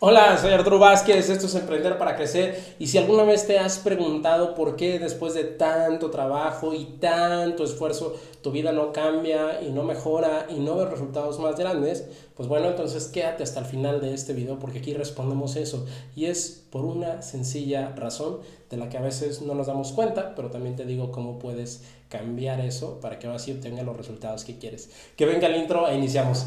Hola, soy Arturo Vázquez, esto es Emprender para Crecer y si alguna vez te has preguntado por qué después de tanto trabajo y tanto esfuerzo tu vida no cambia y no mejora y no ves resultados más grandes, pues bueno, entonces quédate hasta el final de este video porque aquí respondemos eso y es por una sencilla razón de la que a veces no nos damos cuenta, pero también te digo cómo puedes cambiar eso para que ahora sí obtengas los resultados que quieres. Que venga el intro e iniciamos.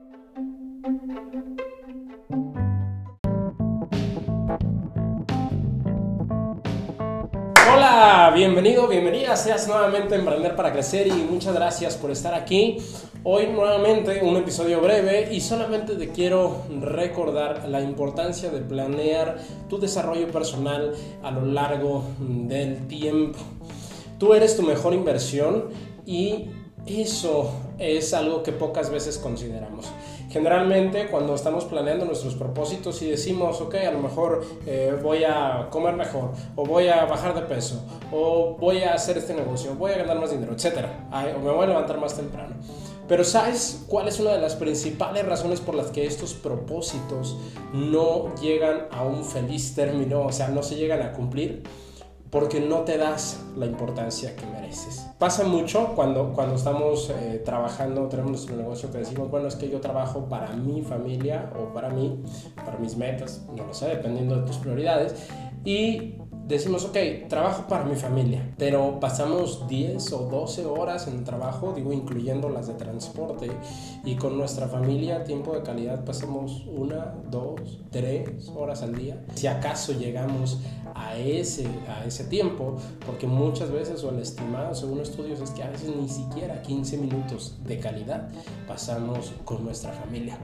Bienvenido, bienvenida, seas nuevamente Emprender para Crecer y muchas gracias por estar aquí. Hoy nuevamente un episodio breve y solamente te quiero recordar la importancia de planear tu desarrollo personal a lo largo del tiempo. Tú eres tu mejor inversión y eso es algo que pocas veces consideramos. Generalmente cuando estamos planeando nuestros propósitos y decimos, ok, a lo mejor eh, voy a comer mejor, o voy a bajar de peso, o voy a hacer este negocio, voy a ganar más dinero, etc. O me voy a levantar más temprano. Pero ¿sabes cuál es una de las principales razones por las que estos propósitos no llegan a un feliz término, o sea, no se llegan a cumplir? Porque no te das la importancia que mereces. Pasa mucho cuando, cuando estamos eh, trabajando, tenemos nuestro negocio que decimos, bueno, es que yo trabajo para mi familia o para mí, para mis metas, no lo sé, dependiendo de tus prioridades. Y decimos, ok, trabajo para mi familia, pero pasamos 10 o 12 horas en el trabajo, digo, incluyendo las de transporte, y con nuestra familia, tiempo de calidad, pasamos una, dos, tres horas al día. Si acaso llegamos a ese, a ese tiempo, porque muchas veces, o el estimado según estudios, es que a veces ni siquiera 15 minutos de calidad pasamos con nuestra familia.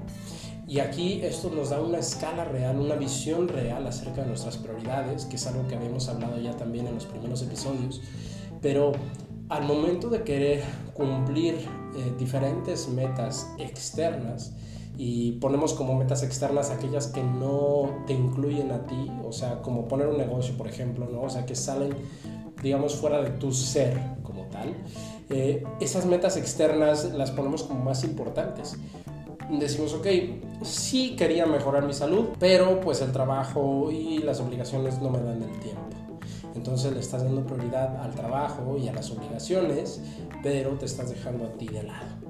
Y aquí esto nos da una escala real, una visión real acerca de nuestras prioridades, que es algo que habíamos hablado ya también en los primeros episodios. Pero al momento de querer cumplir eh, diferentes metas externas, y ponemos como metas externas aquellas que no te incluyen a ti, o sea, como poner un negocio, por ejemplo, ¿no? O sea, que salen, digamos, fuera de tu ser como tal. Eh, esas metas externas las ponemos como más importantes decimos, ok, sí quería mejorar mi salud, pero pues el trabajo y las obligaciones no me dan el tiempo. Entonces le estás dando prioridad al trabajo y a las obligaciones, pero te estás dejando a ti de lado.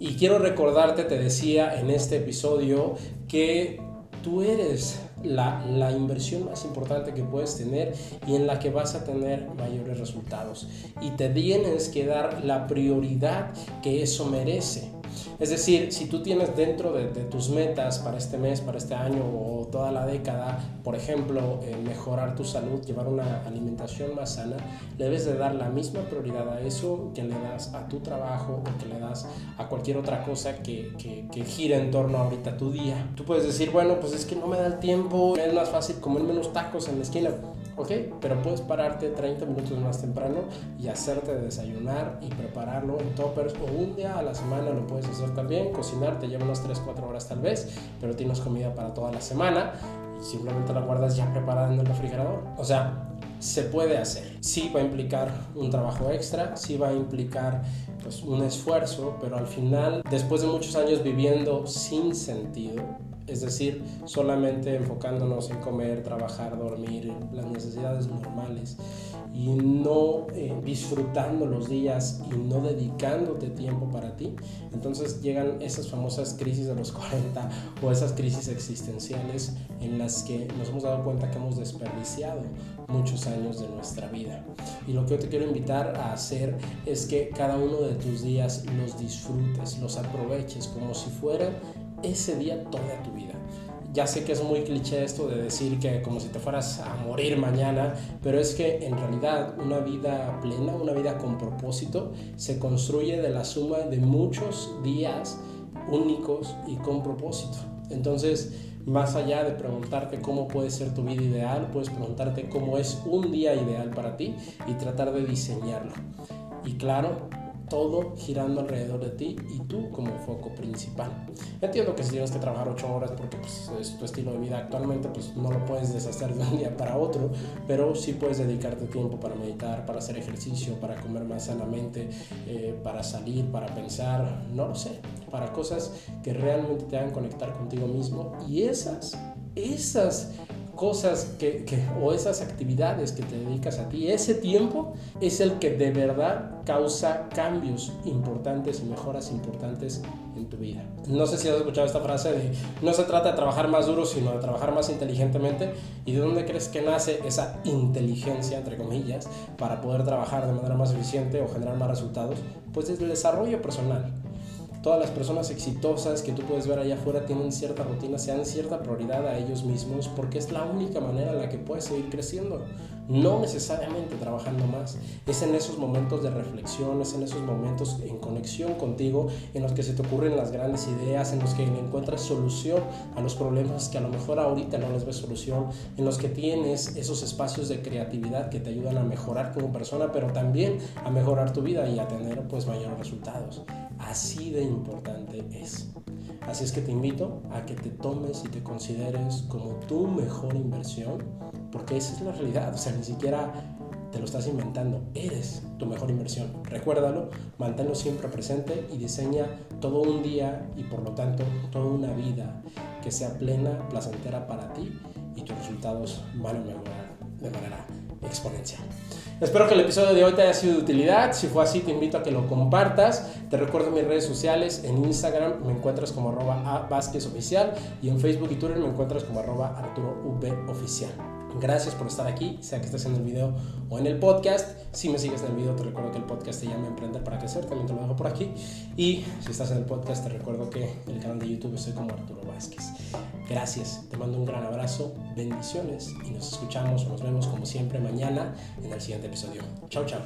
Y quiero recordarte, te decía en este episodio, que tú eres la, la, inversión más importante que puedes tener y en la que vas a tener mayores resultados. Y te tienes que dar la prioridad que eso merece. Es decir, si tú tienes dentro de, tus metas para este mes, para este año o toda la década, por ejemplo, eh, mejorar tu salud, llevar una alimentación más sana, debes de dar la misma prioridad a eso que le das a tu trabajo o que le das a cualquier otra cosa que, que, gire en torno ahorita a tu día. Tú puedes decir, bueno, pues es que no me da el tiempo, es más fácil comer menos tacos en la esquina. Ok, pero puedes pararte 30 minutos más temprano y hacerte desayunar y prepararlo en toppers o un día a la semana lo puedes hacer también. Cocinar te lleva unas 3-4 horas tal vez, pero tienes comida para toda la semana y simplemente la guardas ya preparada en el refrigerador. O sea, se puede hacer. Sí va a implicar un trabajo extra, sí va a implicar pues, un esfuerzo, pero al final, después de muchos años viviendo sin sentido, es decir, solamente enfocándonos en comer, trabajar, dormir, las necesidades normales y no eh, disfrutando los días y no dedicándote tiempo para ti, entonces llegan esas famosas crisis de los 40 o esas crisis existenciales en las que nos hemos dado cuenta que hemos desperdiciado muchos años de nuestra vida. Y lo que yo te quiero invitar a hacer es que cada uno de tus días los disfrutes, los aproveches como si fueran ese día toda tu vida. Ya sé que es muy cliché esto de decir que como si te fueras a morir mañana, pero es que en realidad una vida plena, una vida con propósito, se construye de la suma de muchos días únicos y con propósito. Entonces, más allá de preguntarte cómo puede ser tu vida ideal, puedes preguntarte cómo es un día ideal para ti y tratar de diseñarlo. Y claro, todo girando alrededor de ti y tú como foco principal. Entiendo que si tienes que trabajar 8 horas porque pues, es tu estilo de vida actualmente, pues no lo puedes deshacer de un día para otro, pero sí puedes dedicarte tiempo para meditar, para hacer ejercicio, para comer más sanamente, eh, para salir, para pensar, no lo sé, para cosas que realmente te hagan conectar contigo mismo y esas, esas cosas que, o esas actividades que te dedicas a ti, ese tiempo es el que de verdad causa cambios importantes y mejoras importantes en tu vida. No sé si has escuchado esta frase de no se trata de trabajar más duro, sino de trabajar más inteligentemente. ¿Y de dónde crees que nace esa inteligencia, entre comillas, para poder trabajar de manera más eficiente o generar más resultados? Pues desde el desarrollo personal todas las personas exitosas que tú puedes ver allá afuera tienen cierta rutina, se dan cierta prioridad a ellos mismos porque es la única manera en la que puedes seguir creciendo. No necesariamente trabajando más. Es en esos momentos de reflexión, es en esos momentos en conexión contigo, en los que se te ocurren las grandes ideas, en los que encuentras solución a los problemas que a lo mejor ahorita no les ves solución, en los que tienes esos espacios de creatividad que te ayudan a mejorar como persona, pero también a mejorar tu vida y a tener pues mayores resultados. Así de importante es. Así es que te invito a que te tomes y te consideres como tu mejor inversión, porque esa es la realidad, o sea, ni siquiera te lo estás inventando, eres tu mejor inversión. Recuérdalo, manténlo siempre presente y diseña todo un día y por lo tanto toda una vida que sea plena, placentera para ti y tus resultados van a mejorar de manera exponencial. Espero que el episodio de hoy te haya sido de utilidad. Si fue así, te invito a que lo compartas. Te recuerdo mis redes sociales. En Instagram me encuentras como arroba a Oficial y en Facebook y Twitter me encuentras como arroba Arturo v Oficial. Gracias por estar aquí, sea que estés en el video o en el podcast. Si me sigues en el video, te recuerdo que el podcast se llama Emprender para Crecer, también te lo dejo por aquí. Y si estás en el podcast, te recuerdo que el canal de YouTube estoy como Arturo Vázquez. Gracias, te mando un gran abrazo, bendiciones y nos escuchamos o nos vemos como siempre mañana en el siguiente episodio. Chao, chao.